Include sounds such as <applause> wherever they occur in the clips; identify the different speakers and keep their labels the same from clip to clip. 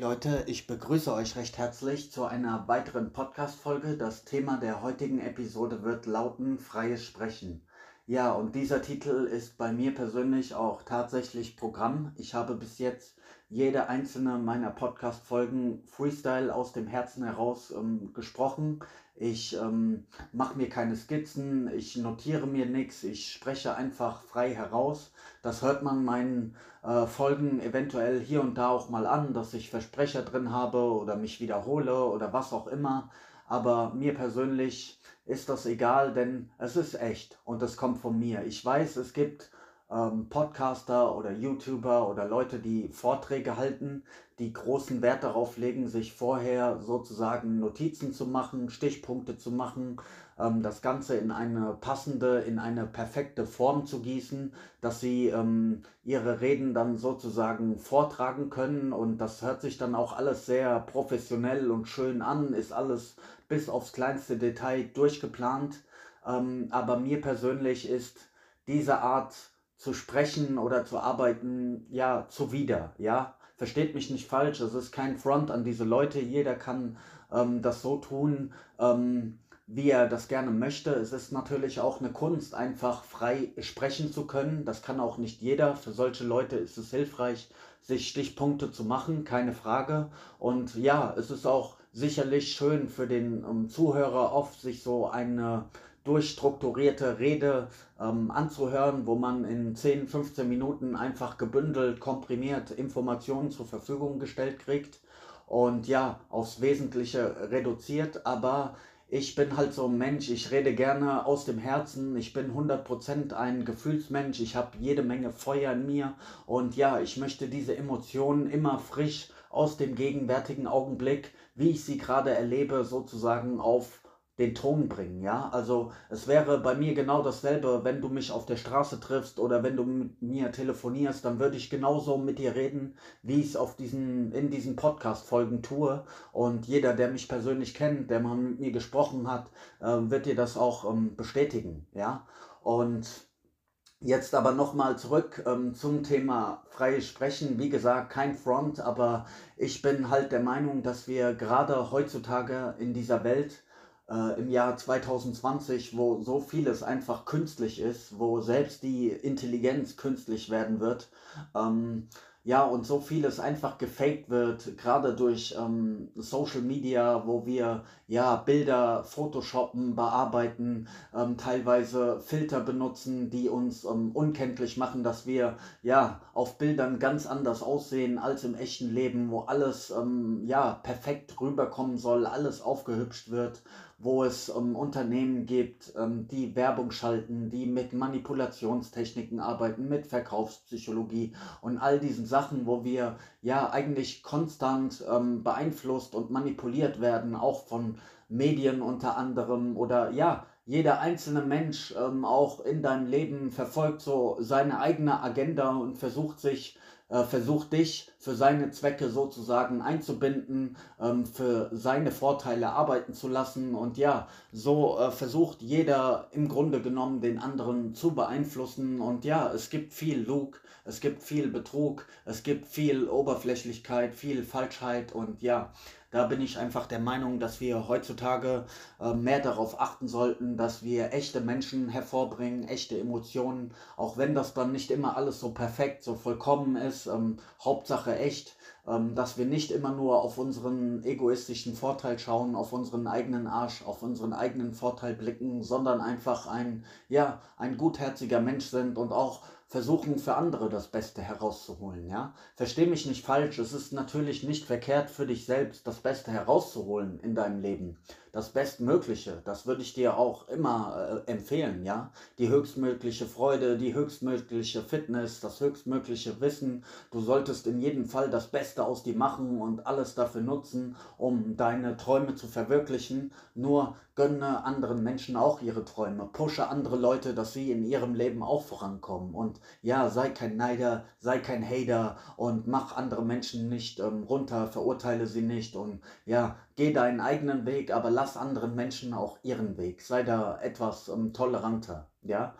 Speaker 1: Leute, ich begrüße euch recht herzlich zu einer weiteren Podcast-Folge. Das Thema der heutigen Episode wird lauten Freies Sprechen. Ja, und dieser Titel ist bei mir persönlich auch tatsächlich Programm. Ich habe bis jetzt jede einzelne meiner Podcast-Folgen Freestyle aus dem Herzen heraus ähm, gesprochen. Ich ähm, mache mir keine Skizzen, ich notiere mir nichts, ich spreche einfach frei heraus. Das hört man meinen äh, Folgen eventuell hier und da auch mal an, dass ich Versprecher drin habe oder mich wiederhole oder was auch immer. Aber mir persönlich ist das egal, denn es ist echt und es kommt von mir. Ich weiß, es gibt ähm, Podcaster oder YouTuber oder Leute, die Vorträge halten, die großen Wert darauf legen, sich vorher sozusagen Notizen zu machen, Stichpunkte zu machen, ähm, das Ganze in eine passende, in eine perfekte Form zu gießen, dass sie ähm, ihre Reden dann sozusagen vortragen können und das hört sich dann auch alles sehr professionell und schön an, ist alles bis aufs kleinste Detail durchgeplant. Ähm, aber mir persönlich ist diese Art zu sprechen oder zu arbeiten, ja, zuwider, ja. Versteht mich nicht falsch, es ist kein Front an diese Leute. Jeder kann ähm, das so tun, ähm, wie er das gerne möchte. Es ist natürlich auch eine Kunst, einfach frei sprechen zu können. Das kann auch nicht jeder. Für solche Leute ist es hilfreich, sich Stichpunkte zu machen, keine Frage. Und ja, es ist auch sicherlich schön für den um, Zuhörer oft, sich so eine durchstrukturierte Rede ähm, anzuhören, wo man in 10, 15 Minuten einfach gebündelt, komprimiert Informationen zur Verfügung gestellt kriegt und ja, aufs Wesentliche reduziert, aber ich bin halt so ein Mensch, ich rede gerne aus dem Herzen, ich bin 100% ein Gefühlsmensch, ich habe jede Menge Feuer in mir. Und ja, ich möchte diese Emotionen immer frisch aus dem gegenwärtigen Augenblick, wie ich sie gerade erlebe, sozusagen auf den Ton bringen, ja. Also es wäre bei mir genau dasselbe, wenn du mich auf der Straße triffst oder wenn du mit mir telefonierst, dann würde ich genauso mit dir reden, wie ich es auf diesen, in diesen Podcast-Folgen tue. Und jeder, der mich persönlich kennt, der mal mit mir gesprochen hat, äh, wird dir das auch ähm, bestätigen, ja. Und Jetzt aber nochmal zurück ähm, zum Thema freies Sprechen. Wie gesagt, kein Front, aber ich bin halt der Meinung, dass wir gerade heutzutage in dieser Welt äh, im Jahr 2020, wo so vieles einfach künstlich ist, wo selbst die Intelligenz künstlich werden wird, ähm, ja, und so vieles einfach gefaked wird, gerade durch ähm, Social Media, wo wir ja Bilder photoshoppen, bearbeiten, ähm, teilweise Filter benutzen, die uns ähm, unkenntlich machen, dass wir ja auf Bildern ganz anders aussehen als im echten Leben, wo alles ähm, ja perfekt rüberkommen soll, alles aufgehübscht wird wo es um Unternehmen gibt, ähm, die Werbung schalten, die mit Manipulationstechniken arbeiten, mit Verkaufspsychologie und all diesen Sachen, wo wir ja eigentlich konstant ähm, beeinflusst und manipuliert werden, auch von Medien unter anderem oder ja, jeder einzelne Mensch ähm, auch in deinem Leben verfolgt so seine eigene Agenda und versucht sich äh, versucht dich für seine Zwecke sozusagen einzubinden, ähm, für seine Vorteile arbeiten zu lassen. Und ja, so äh, versucht jeder im Grunde genommen den anderen zu beeinflussen. Und ja, es gibt viel Lug, es gibt viel Betrug, es gibt viel Oberflächlichkeit, viel Falschheit und ja, da bin ich einfach der Meinung, dass wir heutzutage äh, mehr darauf achten sollten, dass wir echte Menschen hervorbringen, echte Emotionen, auch wenn das dann nicht immer alles so perfekt, so vollkommen ist. Ähm, Hauptsache echt, ähm, dass wir nicht immer nur auf unseren egoistischen Vorteil schauen, auf unseren eigenen Arsch, auf unseren eigenen Vorteil blicken, sondern einfach ein, ja, ein gutherziger Mensch sind und auch versuchen für andere das Beste herauszuholen, ja. Versteh mich nicht falsch, es ist natürlich nicht verkehrt für dich selbst das Beste herauszuholen in deinem Leben das Bestmögliche. Das würde ich dir auch immer äh, empfehlen, ja. Die höchstmögliche Freude, die höchstmögliche Fitness, das höchstmögliche Wissen. Du solltest in jedem Fall das Beste aus dir machen und alles dafür nutzen, um deine Träume zu verwirklichen. Nur gönne anderen Menschen auch ihre Träume. Pushe andere Leute, dass sie in ihrem Leben auch vorankommen. Und ja, sei kein Neider, sei kein Hater und mach andere Menschen nicht ähm, runter, verurteile sie nicht und ja, geh deinen eigenen Weg, aber lass anderen Menschen auch ihren Weg. Sei da etwas ähm, toleranter, ja.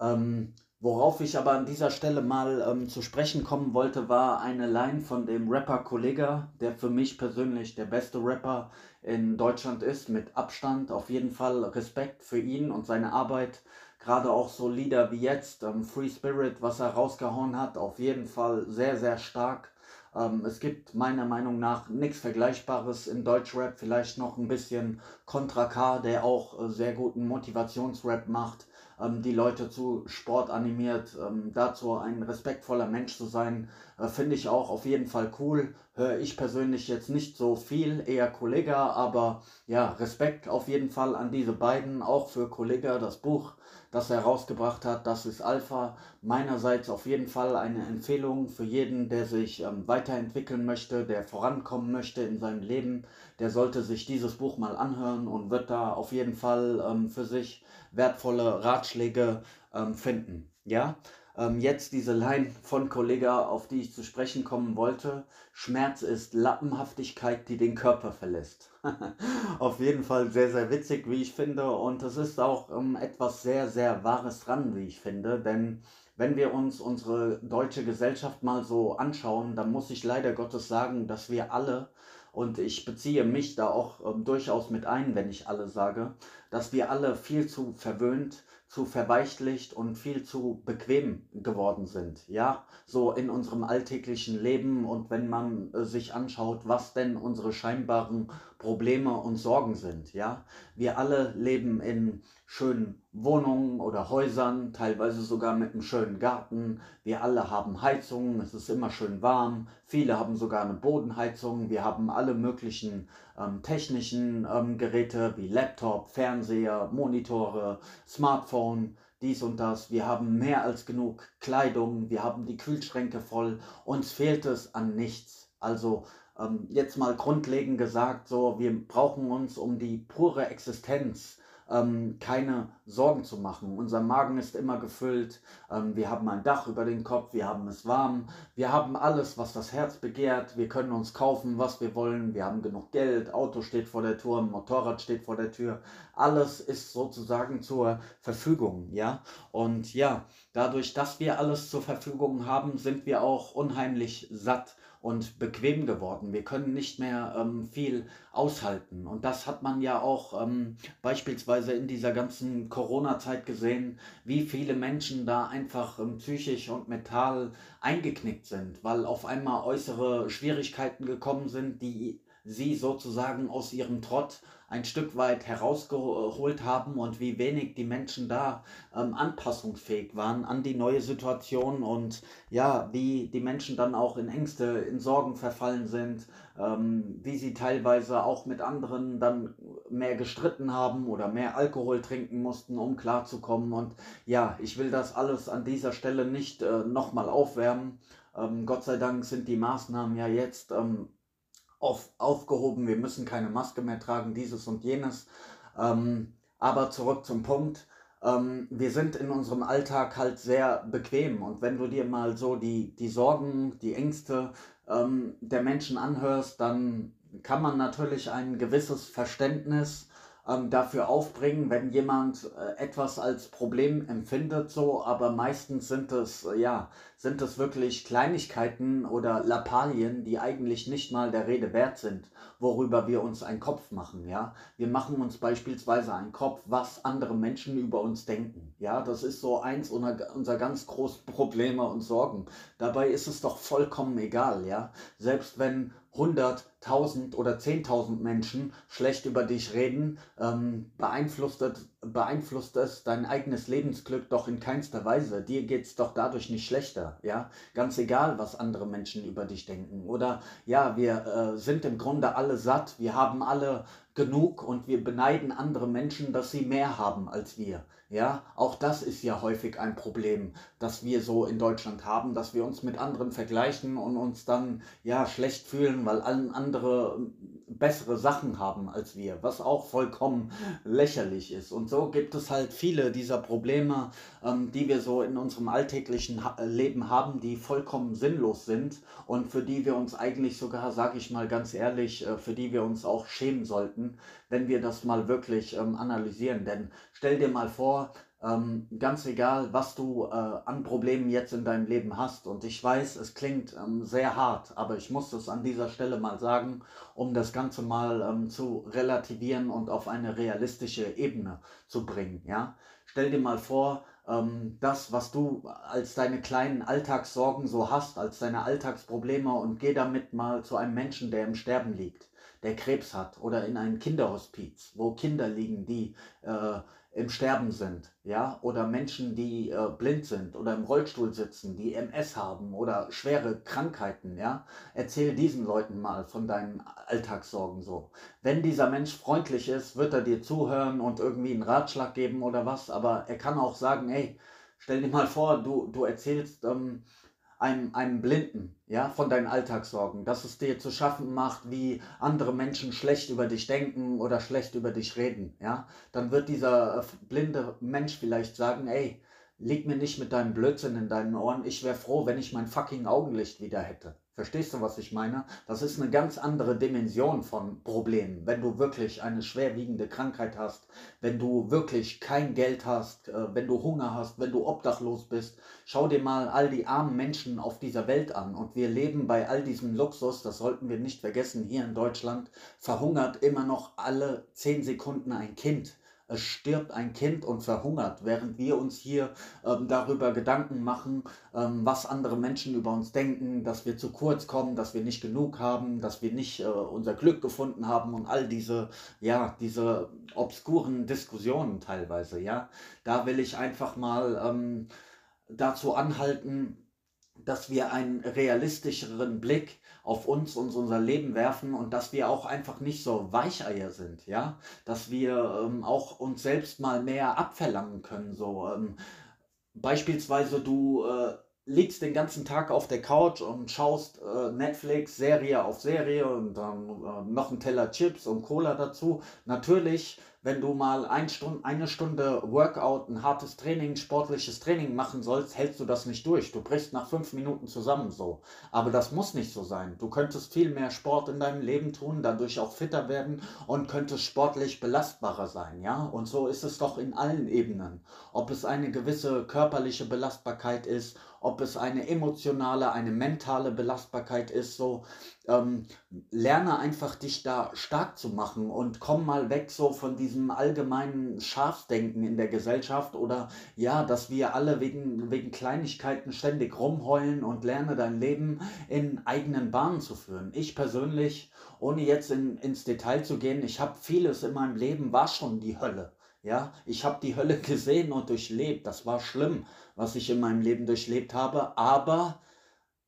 Speaker 1: Ähm, Worauf ich aber an dieser Stelle mal ähm, zu sprechen kommen wollte, war eine Line von dem Rapper Kollega, der für mich persönlich der beste Rapper in Deutschland ist, mit Abstand. Auf jeden Fall Respekt für ihn und seine Arbeit. Gerade auch so Lieder wie jetzt, ähm, Free Spirit, was er rausgehauen hat, auf jeden Fall sehr, sehr stark. Ähm, es gibt meiner Meinung nach nichts Vergleichbares in Deutschrap, vielleicht noch ein bisschen Contra K, der auch äh, sehr guten Motivationsrap macht ähm, die Leute zu Sport animiert, ähm, dazu ein respektvoller Mensch zu sein, äh, finde ich auch auf jeden Fall cool. Höre ich persönlich jetzt nicht so viel, eher Kollega, aber ja, Respekt auf jeden Fall an diese beiden, auch für Kollega, das Buch das er herausgebracht hat. Das ist Alpha. Meinerseits auf jeden Fall eine Empfehlung für jeden, der sich ähm, weiterentwickeln möchte, der vorankommen möchte in seinem Leben. Der sollte sich dieses Buch mal anhören und wird da auf jeden Fall ähm, für sich wertvolle Ratschläge ähm, finden. Ja, ähm, jetzt diese Line von Kollega, auf die ich zu sprechen kommen wollte. Schmerz ist Lappenhaftigkeit, die den Körper verlässt. <laughs> auf jeden Fall sehr, sehr witzig, wie ich finde. Und es ist auch ähm, etwas sehr, sehr Wahres dran, wie ich finde. Denn wenn wir uns unsere deutsche Gesellschaft mal so anschauen, dann muss ich leider Gottes sagen, dass wir alle und ich beziehe mich da auch ähm, durchaus mit ein, wenn ich alle sage, dass wir alle viel zu verwöhnt, zu verweichlicht und viel zu bequem geworden sind. Ja, so in unserem alltäglichen Leben und wenn man äh, sich anschaut, was denn unsere scheinbaren Probleme und Sorgen sind. Ja, wir alle leben in schönen Wohnungen oder Häusern, teilweise sogar mit einem schönen Garten. Wir alle haben Heizungen, es ist immer schön warm. Viele haben sogar eine Bodenheizung. Wir haben alle möglichen ähm, technischen ähm, Geräte wie Laptop, Fernseher, Monitore, Smartphone dies und das. Wir haben mehr als genug Kleidung, wir haben die Kühlschränke voll. Uns fehlt es an nichts. Also ähm, jetzt mal grundlegend gesagt, so wir brauchen uns um die pure Existenz ähm, keine Sorgen zu machen. Unser Magen ist immer gefüllt, ähm, wir haben ein Dach über den Kopf, wir haben es warm, wir haben alles, was das Herz begehrt, wir können uns kaufen, was wir wollen, wir haben genug Geld, Auto steht vor der Tür, Motorrad steht vor der Tür, alles ist sozusagen zur Verfügung, ja. Und ja, dadurch, dass wir alles zur Verfügung haben, sind wir auch unheimlich satt und bequem geworden. Wir können nicht mehr ähm, viel aushalten. Und das hat man ja auch ähm, beispielsweise in dieser ganzen Corona-Zeit gesehen, wie viele Menschen da einfach ähm, psychisch und mental eingeknickt sind, weil auf einmal äußere Schwierigkeiten gekommen sind, die sie sozusagen aus ihrem Trott ein Stück weit herausgeholt haben und wie wenig die Menschen da ähm, anpassungsfähig waren an die neue Situation und ja, wie die Menschen dann auch in Ängste, in Sorgen verfallen sind, ähm, wie sie teilweise auch mit anderen dann mehr gestritten haben oder mehr Alkohol trinken mussten, um klarzukommen. Und ja, ich will das alles an dieser Stelle nicht äh, nochmal aufwärmen. Ähm, Gott sei Dank sind die Maßnahmen ja jetzt ähm, auf, aufgehoben, wir müssen keine Maske mehr tragen, dieses und jenes. Ähm, aber zurück zum Punkt. Ähm, wir sind in unserem Alltag halt sehr bequem und wenn du dir mal so die, die Sorgen, die Ängste ähm, der Menschen anhörst, dann kann man natürlich ein gewisses Verständnis ähm, dafür aufbringen, wenn jemand äh, etwas als Problem empfindet, so, aber meistens sind es, äh, ja, sind es wirklich Kleinigkeiten oder Lappalien, die eigentlich nicht mal der Rede wert sind, worüber wir uns einen Kopf machen, ja. Wir machen uns beispielsweise einen Kopf, was andere Menschen über uns denken, ja. Das ist so eins unserer, unserer ganz großen Probleme und Sorgen. Dabei ist es doch vollkommen egal, ja. Selbst wenn 100, 1000 oder 10.000 Menschen schlecht über dich reden, ähm, beeinflusst, es, beeinflusst es dein eigenes Lebensglück doch in keinster Weise. Dir geht es doch dadurch nicht schlechter, ja. Ganz egal, was andere Menschen über dich denken. Oder ja, wir äh, sind im Grunde alle satt, wir haben alle genug und wir beneiden andere Menschen, dass sie mehr haben als wir. Ja, auch das ist ja häufig ein Problem, das wir so in Deutschland haben, dass wir uns mit anderen vergleichen und uns dann ja schlecht fühlen, weil allen andere bessere Sachen haben als wir, was auch vollkommen lächerlich ist. Und so gibt es halt viele dieser Probleme, ähm, die wir so in unserem alltäglichen ha Leben haben, die vollkommen sinnlos sind und für die wir uns eigentlich sogar, sage ich mal ganz ehrlich, äh, für die wir uns auch schämen sollten, wenn wir das mal wirklich ähm, analysieren. Denn stell dir mal vor, ähm, ganz egal, was du äh, an Problemen jetzt in deinem Leben hast. Und ich weiß, es klingt ähm, sehr hart, aber ich muss es an dieser Stelle mal sagen, um das Ganze mal ähm, zu relativieren und auf eine realistische Ebene zu bringen. Ja? Stell dir mal vor, ähm, das, was du als deine kleinen Alltagssorgen so hast, als deine Alltagsprobleme und geh damit mal zu einem Menschen, der im Sterben liegt, der Krebs hat oder in ein Kinderhospiz, wo Kinder liegen, die äh, im Sterben sind, ja, oder Menschen, die äh, blind sind oder im Rollstuhl sitzen, die MS haben oder schwere Krankheiten, ja, erzähl diesen Leuten mal von deinen Alltagssorgen so. Wenn dieser Mensch freundlich ist, wird er dir zuhören und irgendwie einen Ratschlag geben oder was, aber er kann auch sagen, hey, stell dir mal vor, du, du erzählst ähm, einem, einem Blinden, ja, von deinen Alltagssorgen, dass es dir zu schaffen macht, wie andere Menschen schlecht über dich denken oder schlecht über dich reden, ja, dann wird dieser äh, blinde Mensch vielleicht sagen, ey, leg mir nicht mit deinem Blödsinn in deinen Ohren, ich wäre froh, wenn ich mein fucking Augenlicht wieder hätte. Verstehst du, was ich meine? Das ist eine ganz andere Dimension von Problemen. Wenn du wirklich eine schwerwiegende Krankheit hast, wenn du wirklich kein Geld hast, äh, wenn du Hunger hast, wenn du obdachlos bist, schau dir mal all die armen Menschen auf dieser Welt an. Und wir leben bei all diesem Luxus, das sollten wir nicht vergessen, hier in Deutschland verhungert immer noch alle zehn Sekunden ein Kind es stirbt ein Kind und verhungert, während wir uns hier ähm, darüber Gedanken machen, ähm, was andere Menschen über uns denken, dass wir zu kurz kommen, dass wir nicht genug haben, dass wir nicht äh, unser Glück gefunden haben und all diese, ja, diese obskuren Diskussionen teilweise, ja. Da will ich einfach mal ähm, dazu anhalten, dass wir einen realistischeren Blick auf uns und unser Leben werfen und dass wir auch einfach nicht so Weicheier sind, ja, dass wir ähm, auch uns selbst mal mehr abverlangen können, so ähm, beispielsweise du äh, liegst den ganzen Tag auf der Couch und schaust äh, Netflix Serie auf Serie und dann äh, noch ein Teller Chips und Cola dazu. Natürlich wenn du mal ein Stunde, eine Stunde Workout, ein hartes Training, sportliches Training machen sollst, hältst du das nicht durch. Du brichst nach fünf Minuten zusammen so. Aber das muss nicht so sein. Du könntest viel mehr Sport in deinem Leben tun, dadurch auch fitter werden und könntest sportlich belastbarer sein, ja? Und so ist es doch in allen Ebenen. Ob es eine gewisse körperliche Belastbarkeit ist, ob es eine emotionale, eine mentale Belastbarkeit ist, so ähm, lerne einfach dich da stark zu machen und komm mal weg so von diesem allgemeinen Schafsdenken in der Gesellschaft oder ja, dass wir alle wegen, wegen Kleinigkeiten ständig rumheulen und lerne dein Leben in eigenen Bahnen zu führen. Ich persönlich, ohne jetzt in, ins Detail zu gehen, ich habe vieles in meinem Leben, war schon die Hölle. Ja, ich habe die Hölle <laughs> gesehen und durchlebt. Das war schlimm, was ich in meinem Leben durchlebt habe. Aber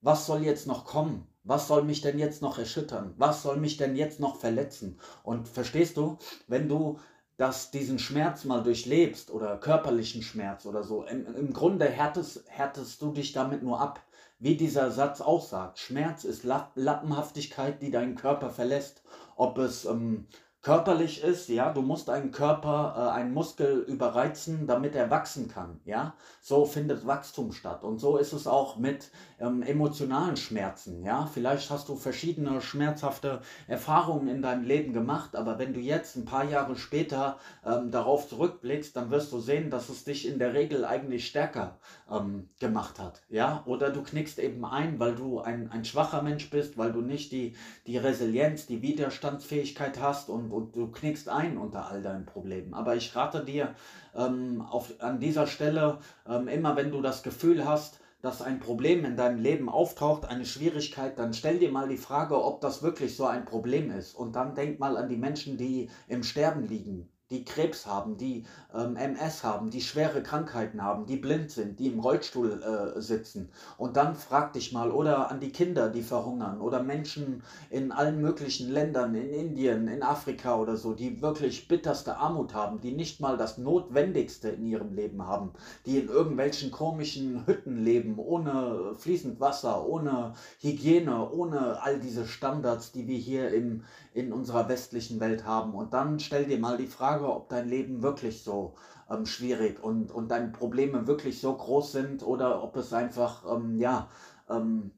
Speaker 1: was soll jetzt noch kommen? Was soll mich denn jetzt noch erschüttern? Was soll mich denn jetzt noch verletzen? Und verstehst du, wenn du das, diesen Schmerz mal durchlebst oder körperlichen Schmerz oder so, im, im Grunde härtest, härtest du dich damit nur ab. Wie dieser Satz auch sagt, Schmerz ist Lappenhaftigkeit, die deinen Körper verlässt. Ob es ähm, körperlich ist, ja, du musst einen Körper, äh, einen Muskel überreizen, damit er wachsen kann, ja. So findet Wachstum statt. Und so ist es auch mit ähm, emotionalen Schmerzen, ja. Vielleicht hast du verschiedene schmerzhafte Erfahrungen in deinem Leben gemacht, aber wenn du jetzt ein paar Jahre später ähm, darauf zurückblickst, dann wirst du sehen, dass es dich in der Regel eigentlich stärker ähm, gemacht hat, ja. Oder du knickst eben ein, weil du ein, ein schwacher Mensch bist, weil du nicht die, die Resilienz, die Widerstandsfähigkeit hast und und du knickst ein unter all deinen Problemen. Aber ich rate dir ähm, auf, an dieser Stelle, ähm, immer wenn du das Gefühl hast, dass ein Problem in deinem Leben auftaucht, eine Schwierigkeit, dann stell dir mal die Frage, ob das wirklich so ein Problem ist. Und dann denk mal an die Menschen, die im Sterben liegen, die Krebs haben, die ähm, MS haben, die schwere Krankheiten haben, die blind sind, die im Rollstuhl äh, sitzen. Und dann frag dich mal, oder an die Kinder, die verhungern, oder Menschen in allen möglichen Ländern, in Indien, in Afrika oder so, die wirklich bitterste Armut haben, die nicht mal das Notwendigste in ihrem Leben haben, die in irgendwelchen komischen Hütten leben, ohne fließend Wasser, ohne Hygiene, ohne all diese Standards, die wir hier im, in unserer westlichen Welt haben. Und dann stell dir mal die Frage, ob dein Leben wirklich so ähm, schwierig und, und deine Probleme wirklich so groß sind oder ob es einfach, ähm, ja, ähm,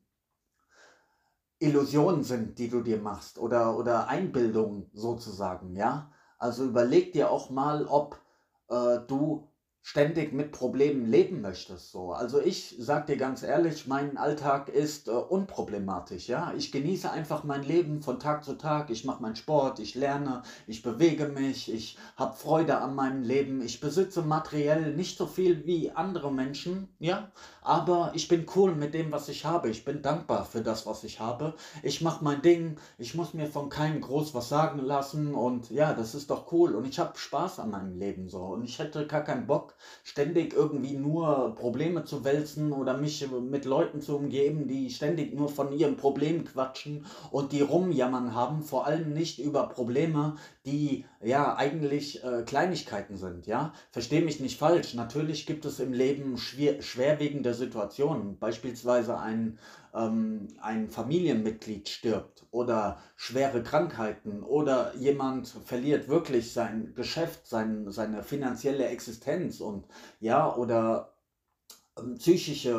Speaker 1: Illusionen sind, die du dir machst oder, oder Einbildungen sozusagen, ja. Also überleg dir auch mal, ob äh, du ständig mit Problemen leben möchtest. So. Also ich sag dir ganz ehrlich, mein Alltag ist äh, unproblematisch. Ja? Ich genieße einfach mein Leben von Tag zu Tag. Ich mache meinen Sport, ich lerne, ich bewege mich, ich habe Freude an meinem Leben. Ich besitze materiell nicht so viel wie andere Menschen, ja, aber ich bin cool mit dem, was ich habe. Ich bin dankbar für das, was ich habe. Ich mache mein Ding. Ich muss mir von keinem groß was sagen lassen und ja, das ist doch cool und ich habe Spaß an meinem Leben so und ich hätte gar keinen Bock ständig irgendwie nur Probleme zu wälzen oder mich mit Leuten zu umgeben, die ständig nur von ihren Problemen quatschen und die rumjammern haben, vor allem nicht über Probleme, die ja eigentlich äh, Kleinigkeiten sind, ja. Verstehe mich nicht falsch. Natürlich gibt es im Leben schwer, schwerwiegende Situationen, beispielsweise ein, ähm, ein Familienmitglied stirbt oder schwere Krankheiten oder jemand verliert wirklich sein Geschäft, sein, seine finanzielle Existenz und ja, oder psychische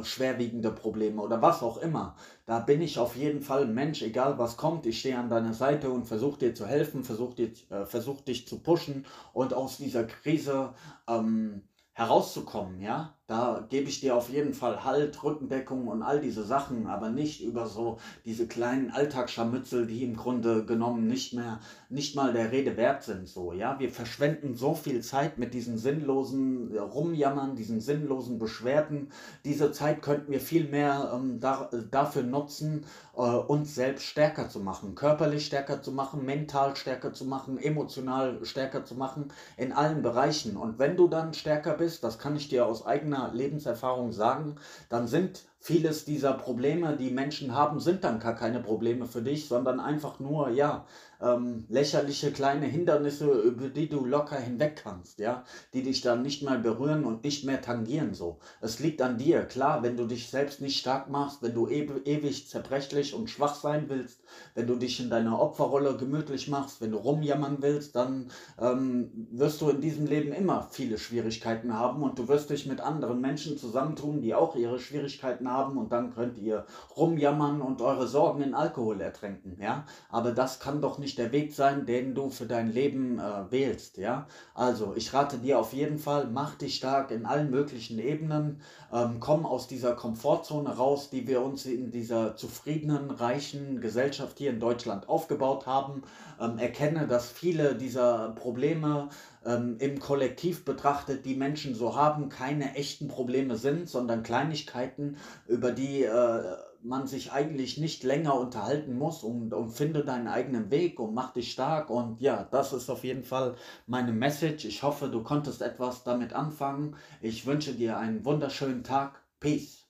Speaker 1: äh, schwerwiegende Probleme oder was auch immer. Da bin ich auf jeden Fall Mensch, egal was kommt. Ich stehe an deiner Seite und versuche dir zu helfen, versuche äh, versuch dich zu pushen und aus dieser Krise ähm, herauszukommen, ja. Da gebe ich dir auf jeden Fall Halt, Rückendeckung und all diese Sachen, aber nicht über so diese kleinen Alltagsscharmützel, die im Grunde genommen nicht mehr, nicht mal der Rede wert sind, so, ja. Wir verschwenden so viel Zeit mit diesen sinnlosen Rumjammern, diesen sinnlosen Beschwerden. Diese Zeit könnten wir viel mehr ähm, da, dafür nutzen, äh, uns selbst stärker zu machen, körperlich stärker zu machen, mental stärker zu machen, emotional stärker zu machen, in allen Bereichen. Und wenn du dann stärker bist, das kann ich dir aus eigener eigener Lebenserfahrung sagen, dann sind vieles dieser Probleme, die Menschen haben, sind dann gar keine Probleme für dich, sondern einfach nur, ja, ähm, lächerliche kleine Hindernisse, über die du locker hinweg kannst, ja, die dich dann nicht mal berühren und nicht mehr tangieren so. Es liegt an dir, klar, wenn du dich selbst nicht stark machst, wenn du ewig zerbrechlich und schwach sein willst, wenn du dich in deiner Opferrolle gemütlich machst, wenn du rumjammern willst, dann ähm, wirst du in diesem Leben immer viele Schwierigkeiten haben und du wirst dich mit anderen Menschen zusammentun, die auch ihre Schwierigkeiten haben und dann könnt ihr rumjammern und eure Sorgen in Alkohol ertränken, ja. Aber das kann doch nicht nicht der Weg sein, den du für dein Leben äh, wählst, ja. Also, ich rate dir auf jeden Fall, mach dich stark in allen möglichen Ebenen, ähm, komm aus dieser Komfortzone raus, die wir uns in dieser zufriedenen, reichen Gesellschaft hier in Deutschland aufgebaut haben. Ähm, erkenne, dass viele dieser Probleme ähm, im Kollektiv betrachtet, die Menschen so haben, keine echten Probleme sind, sondern Kleinigkeiten, über die äh, man sich eigentlich nicht länger unterhalten muss und, und finde deinen eigenen Weg und mach dich stark. Und ja, das ist auf jeden Fall meine Message. Ich hoffe, du konntest etwas damit anfangen. Ich wünsche dir einen wunderschönen Tag. Peace.